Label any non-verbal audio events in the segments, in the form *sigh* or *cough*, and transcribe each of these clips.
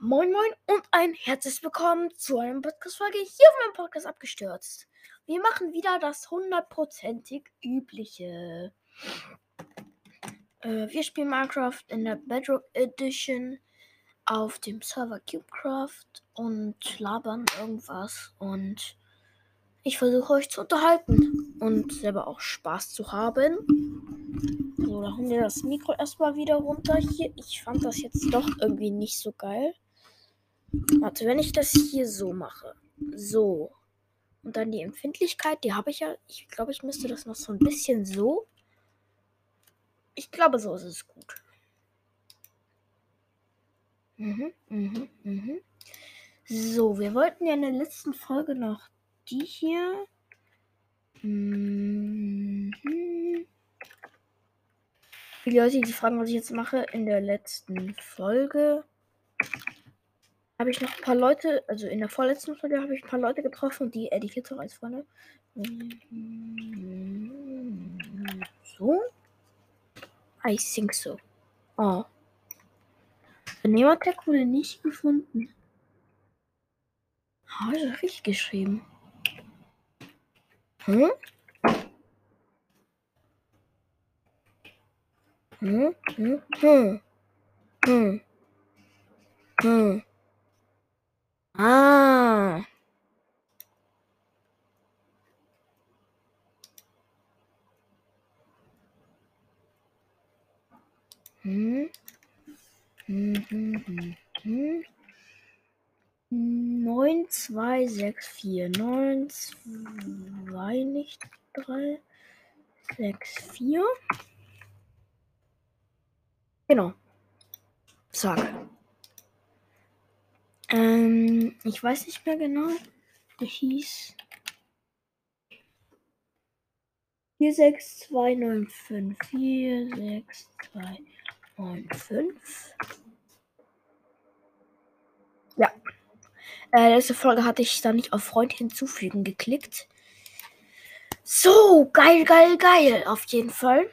Moin Moin und ein herzliches Willkommen zu einer Podcast-Folge hier auf meinem Podcast abgestürzt. Wir machen wieder das hundertprozentig übliche. Äh, wir spielen Minecraft in der Bedrock Edition auf dem Server Cubecraft und labern irgendwas und ich versuche euch zu unterhalten und selber auch Spaß zu haben. So, da haben wir das Mikro erstmal wieder runter hier. Ich fand das jetzt doch irgendwie nicht so geil. Warte, wenn ich das hier so mache. So. Und dann die Empfindlichkeit, die habe ich ja. Ich glaube, ich müsste das noch so ein bisschen so. Ich glaube, so ist es gut. Mhm, mhm, mhm. So, wir wollten ja in der letzten Folge noch die hier. Mhm. Viele Leute, die fragen, was ich jetzt mache, in der letzten Folge habe ich noch ein paar Leute, also in der vorletzten Folge habe ich ein paar Leute getroffen, die Eddie jetzt auch als Freunde. So? I think so. Oh. Der Nematech wurde nicht gefunden. Habe ich das richtig geschrieben? Hm? Hm? Hm? Hm? Hm? Hm? Ah. Hm. Hm, hm, hm, hm. 9, 2, 6, 4. 9, 2, nicht 3, 6, 4. Genau. Zack. Ähm, ich weiß nicht mehr genau. Der hieß 46295. 46295. Ja. Äh, letzte Folge hatte ich da nicht auf Freund hinzufügen geklickt. So, geil, geil, geil. Auf jeden Fall.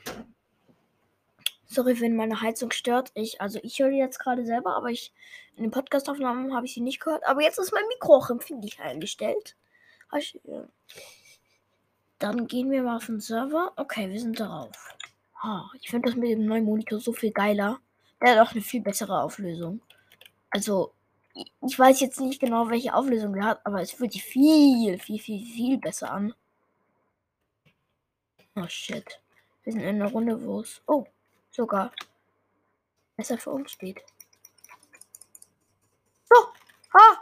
Sorry, wenn meine Heizung stört. Ich, also ich höre jetzt gerade selber, aber ich in den Podcastaufnahmen habe ich sie nicht gehört. Aber jetzt ist mein Mikro auch empfindlich eingestellt. Ja. Dann gehen wir mal auf den Server. Okay, wir sind darauf. Oh, ich finde das mit dem neuen Monitor so viel geiler. Der hat auch eine viel bessere Auflösung. Also, ich weiß jetzt nicht genau, welche Auflösung er hat, aber es fühlt sich viel, viel, viel, viel besser an. Oh shit. Wir sind in einer Runde, wo es. Oh, sogar besser für uns steht. Oh, ah,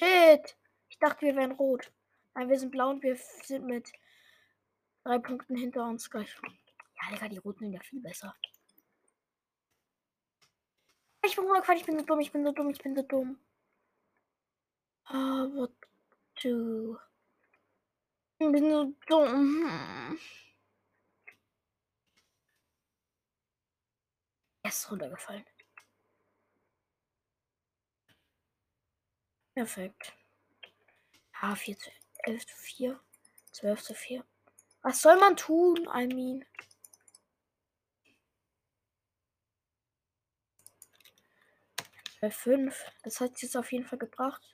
shit. Ich dachte, wir wären rot. Nein, wir sind blau und wir sind mit drei Punkten hinter uns gleich. Ja, Digga, die Roten sind ja viel besser. Ich bin runtergefallen, ich bin so dumm, ich bin so dumm, ich bin so dumm. Ah, what to? Ich bin so dumm. Er ist runtergefallen. Perfekt. Ah, 4 zu 11 zu 4. 12 zu 4. Was soll man tun, I mean? Bei 5. Das hat jetzt auf jeden Fall gebracht.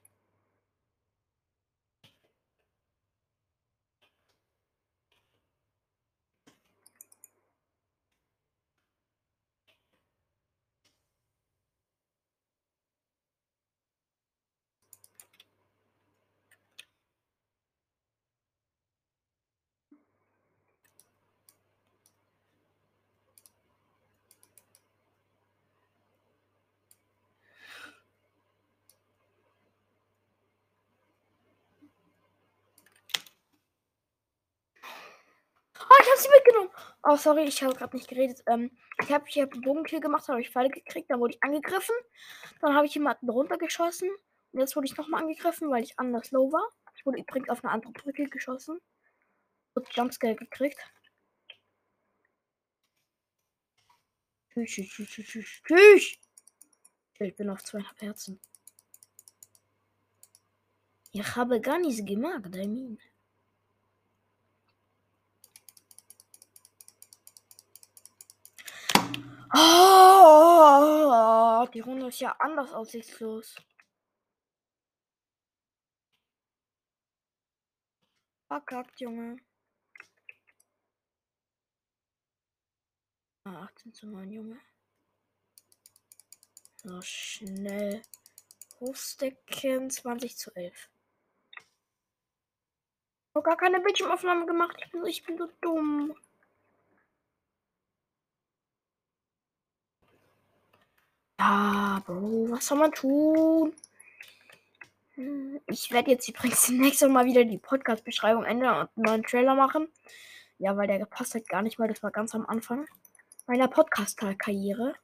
ich habe sie mitgenommen. Oh, sorry, ich habe gerade nicht geredet. Ähm, ich habe ich hab einen Bogenkill gemacht, habe ich Pfeile gekriegt, dann wurde ich angegriffen. Dann habe ich jemanden runtergeschossen. Und jetzt wurde ich nochmal angegriffen, weil ich anders low war. Ich wurde übrigens auf eine andere Brücke geschossen. Und Jumpscare gekriegt. Tschüss, tschüss, tschüss, tschüss, tschüss. Ich bin auf zweieinhalb Herzen. Ich habe gar nichts gemacht, I mean. Oh, die Runde ist ja anders aussichtslos. Verkackt, Junge. Ah, 18 zu 9, Junge. So, schnell. Hochstecken, 20 zu 11. Ich habe gar keine Bildschirmaufnahme gemacht. Ich bin, ich bin so dumm. Ja, Bro, was soll man tun? Hm, ich werde jetzt übrigens *laughs* nächstes Mal wieder die Podcast-Beschreibung ändern und einen neuen Trailer machen. Ja, weil der gepasst hat gar nicht mal. Das war ganz am Anfang meiner Podcast-Karriere.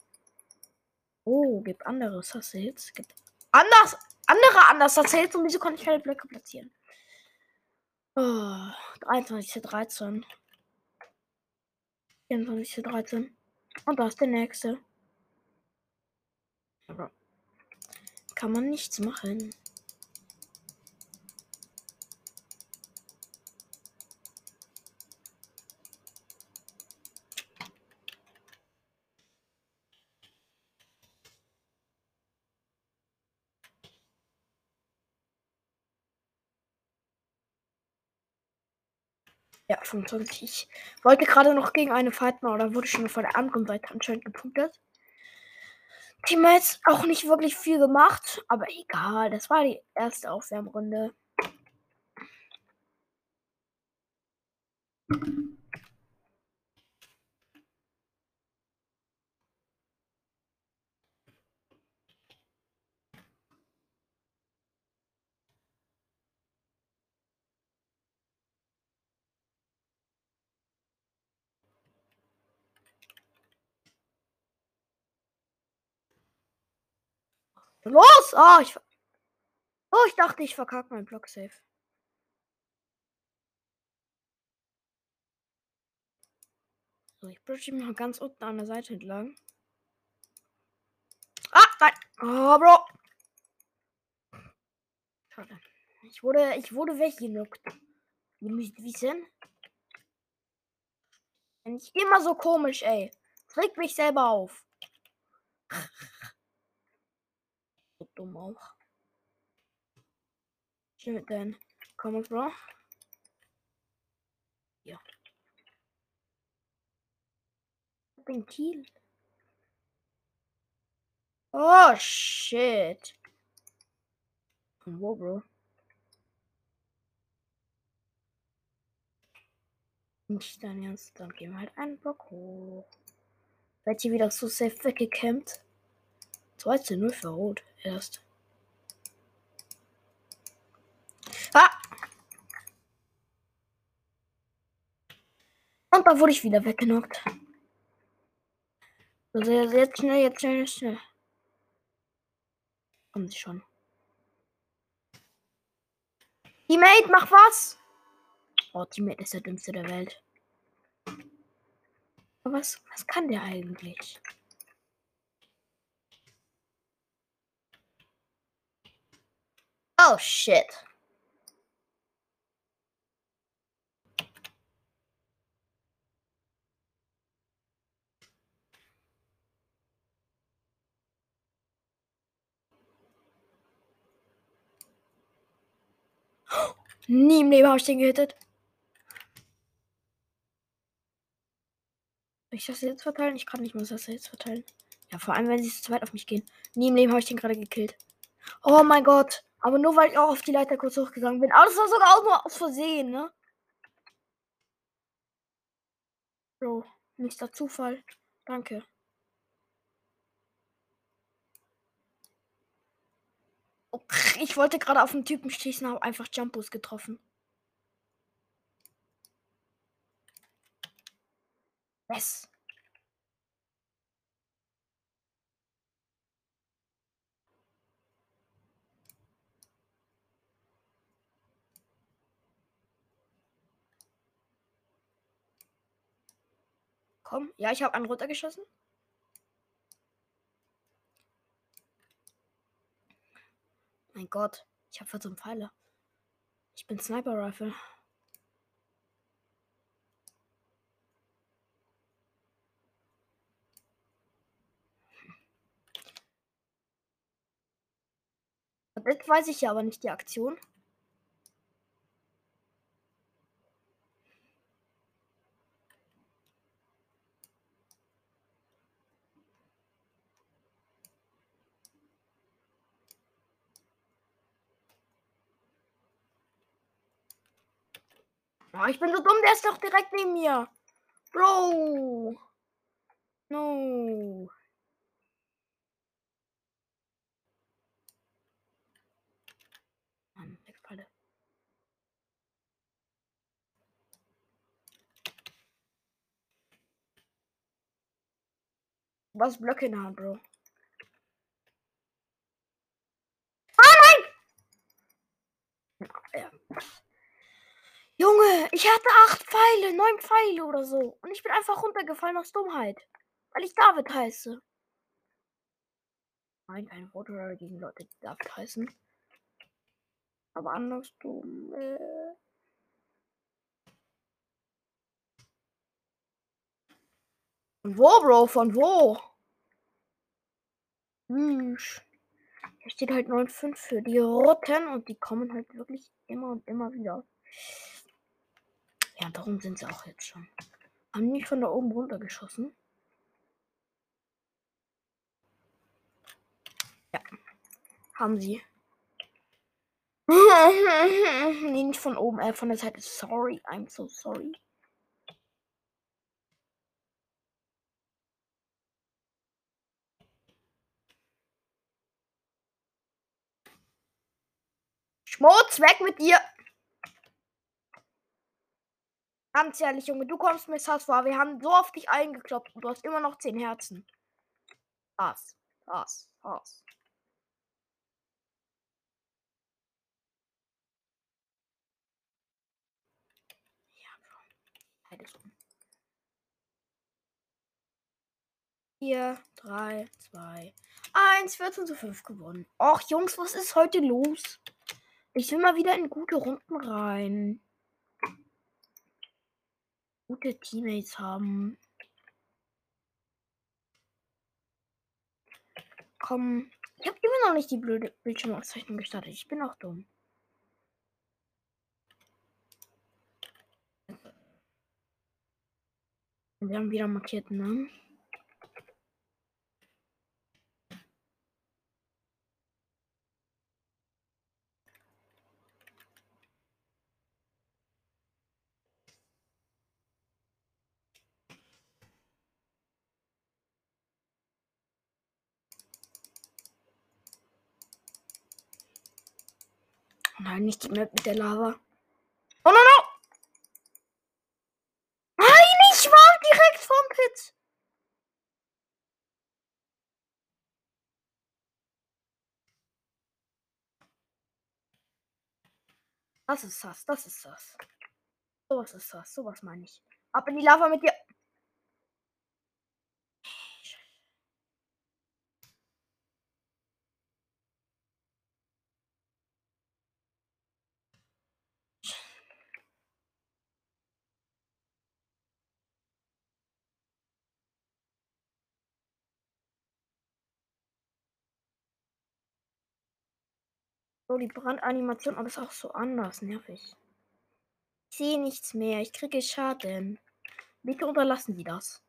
Oh, gibt andere Hits. Gibt anders, andere anders Hits und wieso konnte ich keine Blöcke platzieren? Oh, 23 zu 13. 24 zu 13. Und da ist der nächste. Aber kann man nichts machen. Ja, 25. Ich wollte gerade noch gegen eine fighten, oder wurde schon von der anderen Seite anscheinend gepunktet. Teammates auch nicht wirklich viel gemacht, aber egal. Das war die erste Aufwärmrunde. Los! Oh, ich, oh, ich dachte, ich verkacke meinen Block safe. So, ich bridge mal ganz unten an der Seite entlang. Ah, nein. Oh, Bro. Schade. Ich wurde, ich wurde weggenuckt. Ihr müsst wissen. Nicht immer so komisch, ey. Regt mich selber auf. Dumm auch. Stimmt denn? Komm on, Bro. Ja. Kiel. Oh shit. Wo, Bro? Nicht dein Ernst, dann gehen wir halt einen Block hoch. Seid ihr wieder so safe weggecampt? 2 zu 0 für Rot erst. Ah! Und da wurde ich wieder weggenockt. Also jetzt schnell, jetzt schnell, jetzt schnell. Kommen sie schon. Teammate, mach was! Oh, Teammate ist der dümmste der Welt. Was, was kann der eigentlich? Oh shit. *gasps* Nie im Leben habe ich den gehittet. Ich das jetzt verteilen? Ich kann nicht mehr das jetzt verteilen. Ja, vor allem, wenn sie zu zweit auf mich gehen. Nie im Leben habe ich den gerade gekillt. Oh mein Gott. Aber nur weil ich auch auf die Leiter kurz hochgegangen bin. Aber das war sogar auch nur aus Versehen, ne? Bro, Mr. Zufall. Danke. Okay, ich wollte gerade auf den Typen schießen, habe einfach Jumpos getroffen. Yes. Komm. Ja, ich habe einen runtergeschossen. Mein Gott, ich habe 14 Pfeiler. Ich bin Sniper Rifle. Hm. Das weiß ich ja aber nicht, die Aktion. Oh, ich bin so dumm, der ist doch direkt neben mir. Bro. No. Was Blöcke in der Hand, Bro? Ah, nein! Ja. Junge, ich hatte acht Pfeile, neun Pfeile oder so. Und ich bin einfach runtergefallen aus Dummheit. Weil ich David heiße. Nein, kein Foto gegen Leute, die David heißen. Aber andersrum. Äh Von wo, Bro? Von wo? Hm. Hier steht halt 9,5 für die Rotten und die kommen halt wirklich immer und immer wieder. Ja, darum sind sie auch jetzt schon. Haben nicht von da oben runtergeschossen? Ja. Haben sie. nee, *laughs* nicht von oben, äh, von der Seite. Sorry, I'm so sorry. Schmutz, weg mit dir! Ganz ehrlich, Junge, du kommst das vor. Wir haben so oft dich eingekloppt und du hast immer noch 10 Herzen. Was? Was? Was? Ja, Beides um. 4, 3, 2, 1, 14 zu 5 gewonnen. Och, Jungs, was ist heute los? Ich will mal wieder in gute Runden rein gute Teammates haben. Komm. Ich habe immer noch nicht die blöde Bildschirmauszeichnung gestartet. Ich bin auch dumm. Wir haben wieder markiert, ne? Nein, nicht die mit der Lava. Oh no no! Nein, ich war direkt vom Pit. Das ist das, das ist das. Sowas ist das, sowas meine ich. Ab in die Lava mit dir. So, die Brandanimation, aber ist auch so anders, nervig. Ich sehe nichts mehr, ich kriege Schaden. Bitte unterlassen Sie das.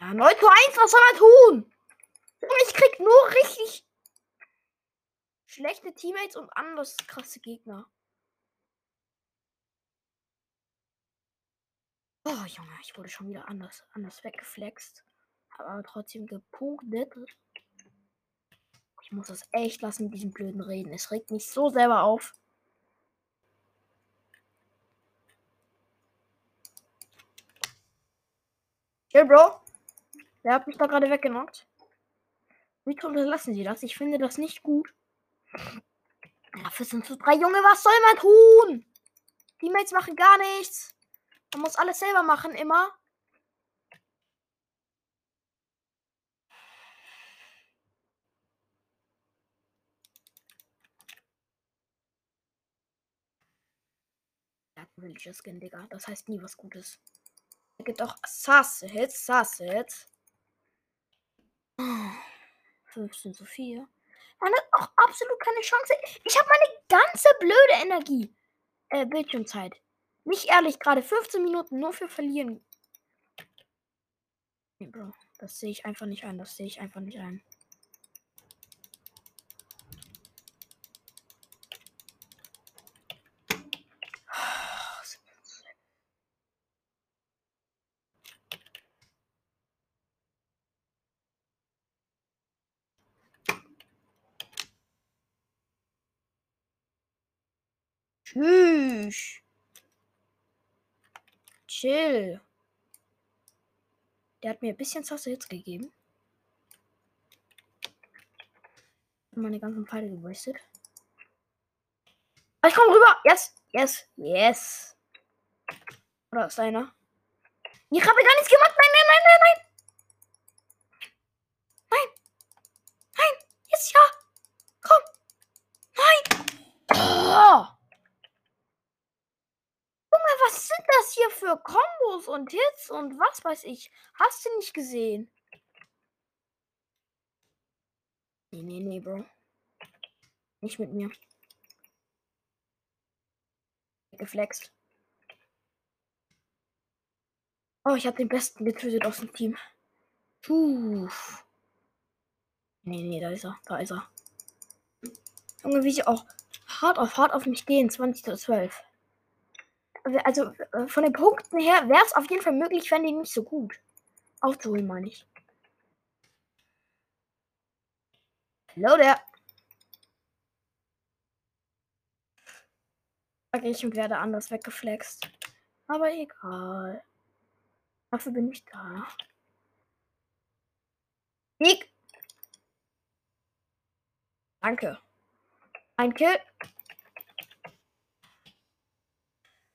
Ja, 9 zu 1, was soll er tun? Ich krieg nur richtig schlechte Teammates und anders krasse Gegner. Oh, Junge, ich wurde schon wieder anders, anders weggeflext aber trotzdem gepunktet. Ich muss das echt lassen mit diesem blöden Reden. Es regt mich so selber auf. Hey, Bro. Wer hat mich da gerade weggenockt? Wie lassen Sie das? Ich finde das nicht gut. Dafür sind zu drei Junge. Was soll man tun? Teammates machen gar nichts. Man muss alles selber machen, immer. Villager Skin, Digga. Das heißt nie was Gutes. Er gibt auch Sasse-Hits, Sasse-Hits. 15 zu 4. Man hat auch absolut keine Chance. Ich habe meine ganze blöde Energie. Äh, Bildschirmzeit. Nicht ehrlich, gerade 15 Minuten nur für verlieren. Nee, Bro, das sehe ich einfach nicht ein. Das sehe ich einfach nicht ein. Tschüss. Chill. Der hat mir ein bisschen Sasse Hits gegeben. Meine ganzen Pfeile gewastet. Ah, ich komme rüber. Yes, yes, yes. Oder ist einer? Ich habe gar nichts gemacht. Nein, nein, nein, nein, nein. Nein. Nein. Jetzt ja. Komm. Nein. Oh. Junge, was sind das hier für Kombos und Hits und was weiß ich? Hast du nicht gesehen? Nee, nee, nee, Bro. Nicht mit mir. Geflext. Oh, ich habe den besten getötet aus dem Team. Puh. Nee, nee, da ist er. Da ist er. Junge, wie sie auch hart auf hart auf mich gehen. 20 zu 12 also äh, von den Punkten her wäre es auf jeden Fall möglich, wenn die nicht so gut aufzuholen, meine ich. Hallo der. Okay, ich werde anders weggeflext. Aber egal. Dafür bin ich da. Ich. Danke. Ein Kill.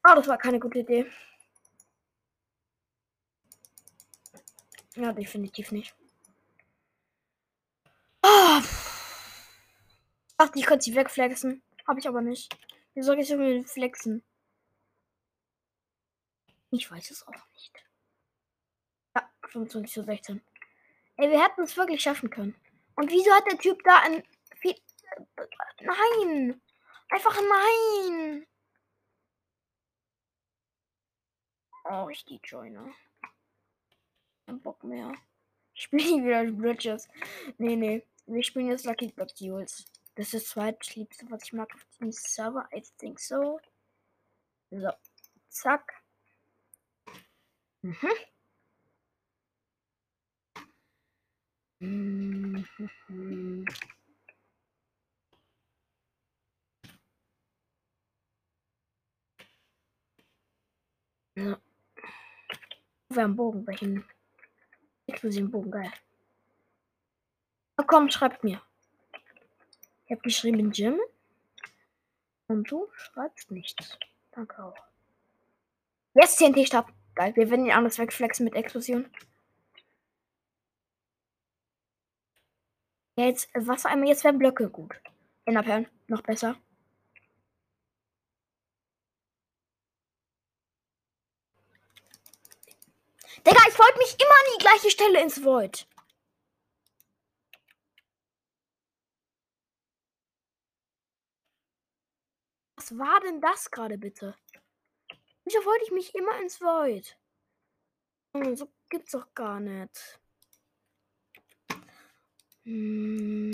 Ah, das war keine gute Idee. Ja, definitiv nicht. Ah. Dachte, ich könnte sie wegflexen. Habe ich aber nicht. Wie soll ich sie flexen? Ich weiß es auch nicht. Ja, 25 zu 16. Ey, wir hätten es wirklich schaffen können. Und wieso hat der Typ da ein... Nein! Einfach nein! Oh, ich die Joiner. Kein Bock mehr. Ich spiele wieder Bridges. Nee, nee. Wir spielen jetzt Lucky Block Duels. Das ist das zweitliebste, was ich mag auf diesem Server. I think so. So. Zack. Mhm. Mhm. *laughs* Ja. Wir haben Bogen bei. Explosiven Bogen, geil. Na komm, schreibt mir. Ich habe geschrieben Jim. Und du schreibst nichts. Danke auch. Jetzt TNT-Stab. Geil, wir werden ihn anders wegflexen mit Explosion. Ja, jetzt Wasser einmal, jetzt werden Blöcke gut. Innerperlen, noch besser. Digga, ich wollte mich immer an die gleiche Stelle ins Void. Was war denn das gerade bitte? Wieso wollte ich mich immer ins Void? So gibt's doch gar nicht. Hm.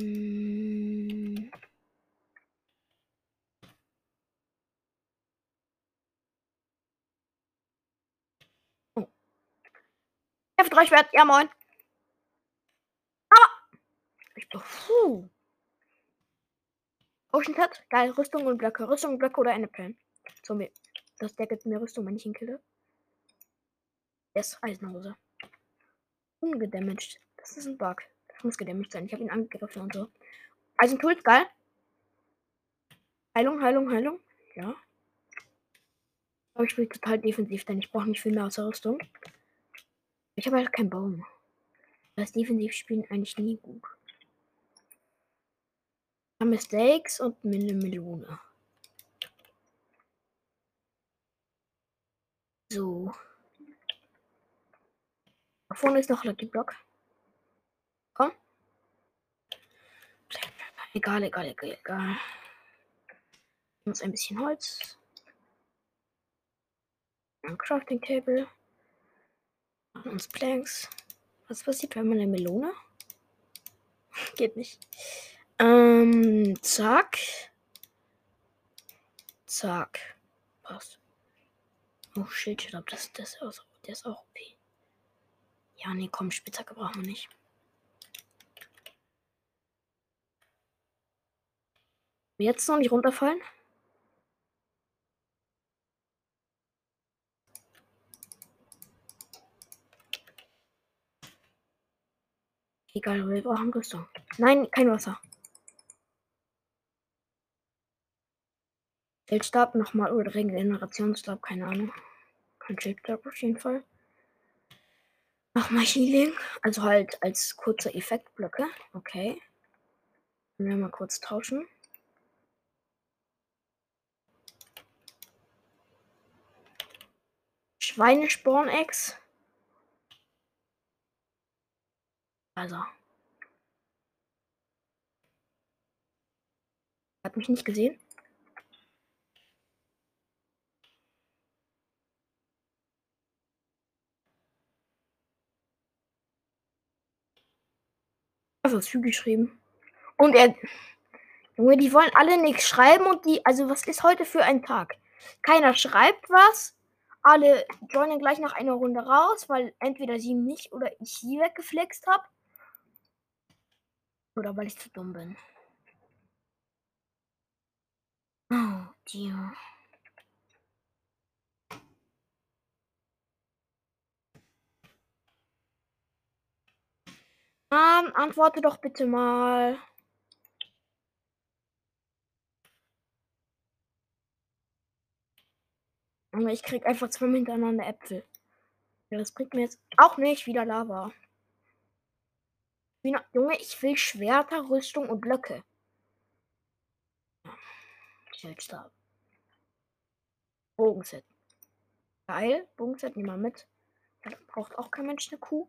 F3 Schwert, ja moin. Aber. Ich bin. Puh. Ocean Cut, geil, Rüstung und Blöcke. Rüstung, Blöcke oder Endplan. Zombie. Das deckt mir Rüstung, wenn ich ihn kille. Yes, Eisenhose. Ungedamaged. Das ist ein Bug. Das muss gedamaged sein. Ich habe ihn angegriffen und so. Eisentools, geil. Heilung, Heilung, Heilung. Ja. Aber ich spiele total defensiv, denn ich brauche nicht viel mehr aus der Rüstung. Ich habe halt keinen Baum. Das defensiv spielen eigentlich nie gut. Mistakes und eine Melone. So. Da vorne ist noch Lucky Block. Komm. Egal, egal, egal, egal. Uns ein bisschen Holz. Ein Crafting Table. Uns Planks. Was passiert, wenn man eine Melone? *laughs* Geht nicht. Ähm, zack. Zack. Passt. Oh, Schild, glaube, das, das, ist der ist auch OP. Ja, nee, komm, Spitzhacke brauchen wir nicht. Jetzt noch nicht runterfallen? Egal, wir brauchen Rüstung. Nein, kein Wasser. Feldstab nochmal oder Regenerationsstab, keine Ahnung. Kein Schildstab auf jeden Fall. Nochmal Healing, also halt als kurze Effektblöcke. Okay. Können wir mal kurz tauschen. Schweinesporn-Ex. Also. Hat mich nicht gesehen. Also Zü geschrieben. Und er. Junge, die wollen alle nichts schreiben und die. Also, was ist heute für ein Tag? Keiner schreibt was. Alle joinen gleich nach einer Runde raus, weil entweder sie mich oder ich sie weggeflext habe. Oder weil ich zu dumm bin. Oh, dear. Um, antworte doch bitte mal. Aber ich krieg einfach zwei hintereinander Äpfel. Ja, das bringt mir jetzt auch nicht wieder Lava. Junge, ich will Schwerter, Rüstung und Blöcke. Schildstab. Bogenset. Geil. Bogenset, nehmen wir mit. braucht auch kein Mensch eine Kuh.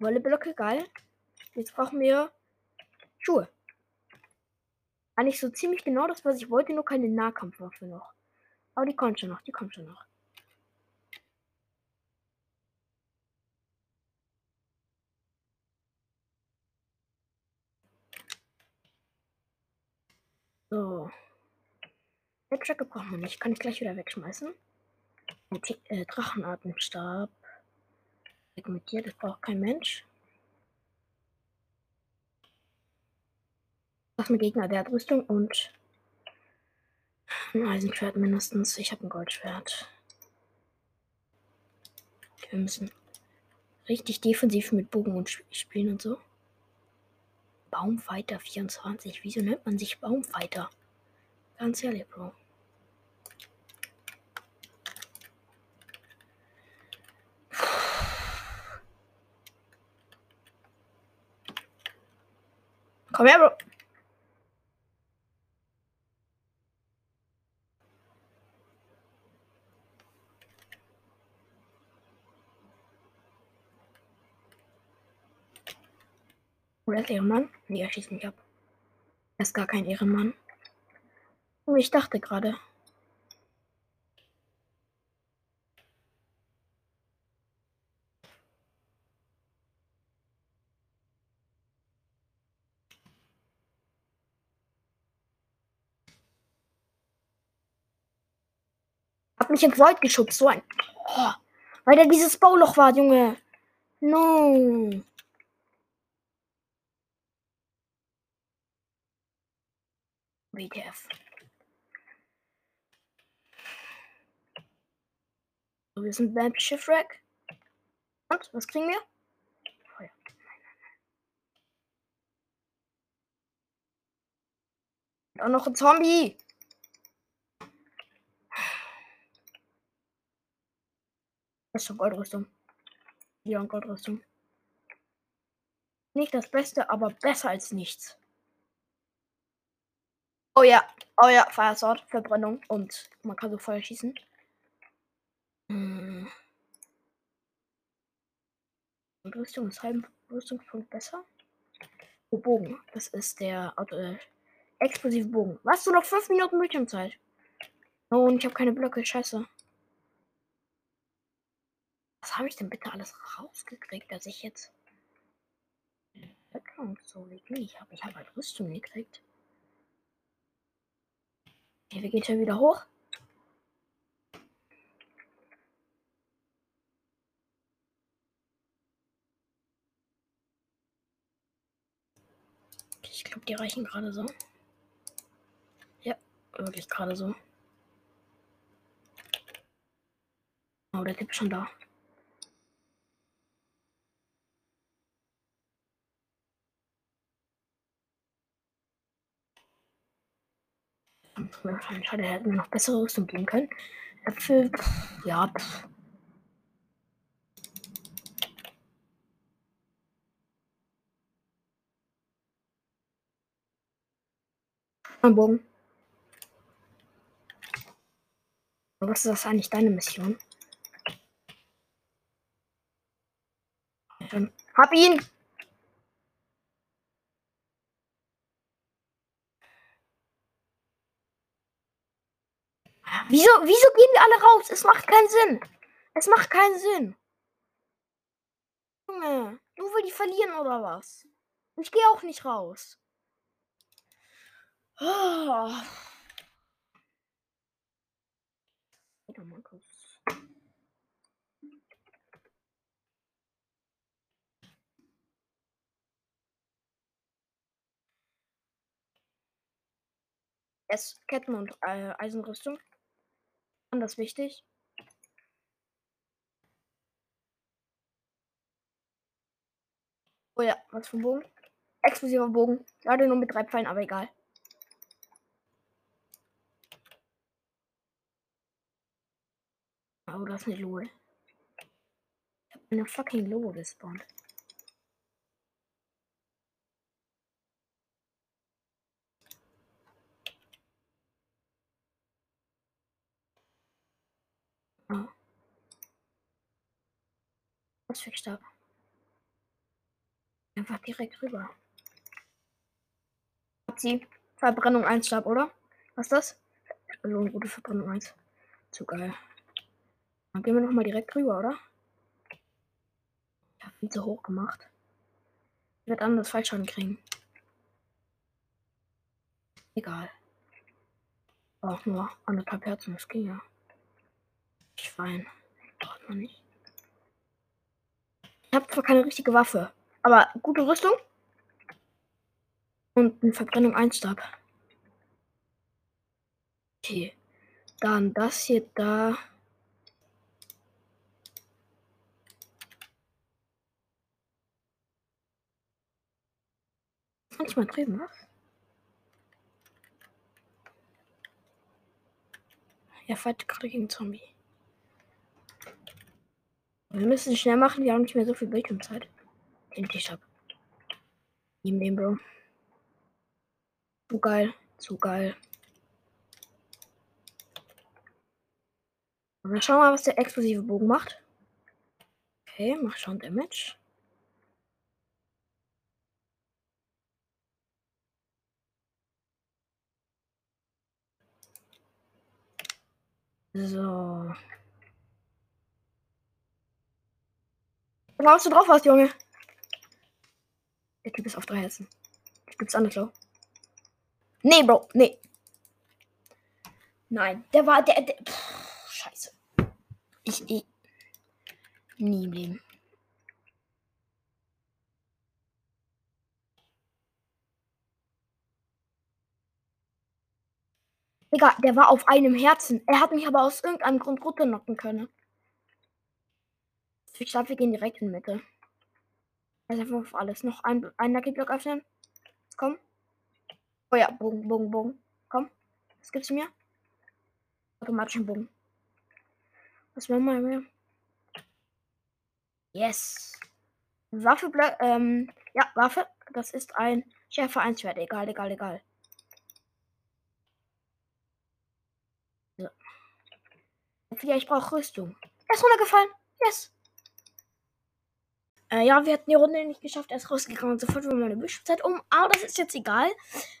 Wolleblöcke, geil. Jetzt brauchen wir Schuhe. Eigentlich so ziemlich genau das, was ich wollte, nur keine Nahkampfwaffe noch. Aber die kommt schon noch, die kommt schon noch. So. Wegschacke brauchen wir nicht. Kann ich gleich wieder wegschmeißen. Und, äh, Drachenatemstab. Weg mit dir, das braucht kein Mensch. Was mit Gegner, der hat Rüstung und ein Eisenschwert mindestens. Ich habe ein Goldschwert. Wir müssen richtig defensiv mit Bogen und spielen und so. Baumfighter 24. Wieso nennt man sich Baumfighter? Ganz ehrlich, Bro. Komm her, Bro. Oder ist Ehrenmann? Nee, er schießt mich ab. Er ist gar kein Ehrenmann. Und ich dachte gerade. Hab mich ins Void geschubst, so ein. Oh, weil da dieses Bauloch war, Junge. No. WTF. So, wir sind beim Schiffwrack. Und, was kriegen wir? Feuer. Auch noch ein Zombie. Das ist schon Goldrüstung. Ja, Goldrüstung. Nicht das Beste, aber besser als nichts. Oh ja, oh ja, Firesword, Verbrennung und man kann so Feuer schießen. Hm. Und Rüstung ist halben Rüstungspunkt besser. Oh, Bogen. Das ist der äh, explosive Bogen. Was? Du noch fünf Minuten Bildschirmzeit? Oh, und ich habe keine Blöcke. Scheiße. Was habe ich denn bitte alles rausgekriegt, dass ich jetzt und so nicht habe? Ich habe halt Rüstung gekriegt. Okay, wir gehen schon wieder hoch. Ich glaube, die reichen gerade so. Ja, wirklich gerade so. Oh, der Typ ist schon da. Schade, er hätte mir noch bessere Rüstung geben können. Äpfel, pff, ja, pff. Ein Bogen. Was ist das eigentlich deine Mission? Hab ihn! Wieso, wieso gehen wir alle raus? Es macht keinen Sinn. Es macht keinen Sinn. Junge, du willst die verlieren oder was? Ich gehe auch nicht raus. Oh. Es Ketten und äh, Eisenrüstung. Anders wichtig. Oh ja, was für ein Bogen? Explosiver Bogen. Leider nur mit drei Pfeilen, aber egal. Oh, das ist eine Lohe. Ich habe eine fucking Lohe gespawnt. Oh. Was für Stab? Einfach direkt rüber. Hat sie Verbrennung 1 Stab, oder? Was ist das? Also eine gute Verbrennung 1. Zu geil. Dann gehen wir noch mal direkt rüber, oder? Ich habe viel zu hoch gemacht. Ich werde anders Fallschaden kriegen. Egal. Auch nur anderthalb Herzen, das ging ja. Schwein. Braucht man nicht. Ich habe zwar keine richtige Waffe, aber gute Rüstung. Und eine Verbrennung 1 Stab. Okay. Dann das hier da. Kann ich mal drüben, was? Er fährt gerade gegen Zombie. Wir müssen schnell machen, wir haben nicht mehr so viel Bildschirmzeit. Den Tisch ab. Neben dem, Bro. Zu geil, zu geil. Aber schauen wir mal, was der explosive Bogen macht. Okay, mach schon Damage. So. Was du drauf hast, Junge. Der Typ ist auf drei Herzen. Gibt's Underclaw? Nee, Bro, nee. Nein, der war der. der pff, scheiße. Ich, ich. Nie im Leben. Digga, der war auf einem Herzen. Er hat mich aber aus irgendeinem Grund runternocken können. Ich glaube, wir gehen direkt in Mitte. Also einfach auf alles. Noch ein, ein Lucky Block öffnen. Komm. Oh ja, Bogen, Bogen, Bogen. Komm. Was gibt's mir? Automatischen Bogen. Was machen wir mehr? Yes. Waffe, ähm, ja, Waffe. Das ist ein Schärfer 1 Schwert. Egal, egal, egal. So. Ja, ich brauche Rüstung. Er ist runtergefallen. Yes. Äh, ja, wir hatten die Runde nicht geschafft. Er ist rausgegangen und sofort war meine Bildschirmzeit um. Aber das ist jetzt egal.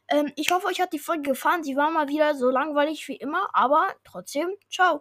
Ähm, ich hoffe, euch hat die Folge gefallen. Sie war mal wieder so langweilig wie immer. Aber trotzdem, ciao.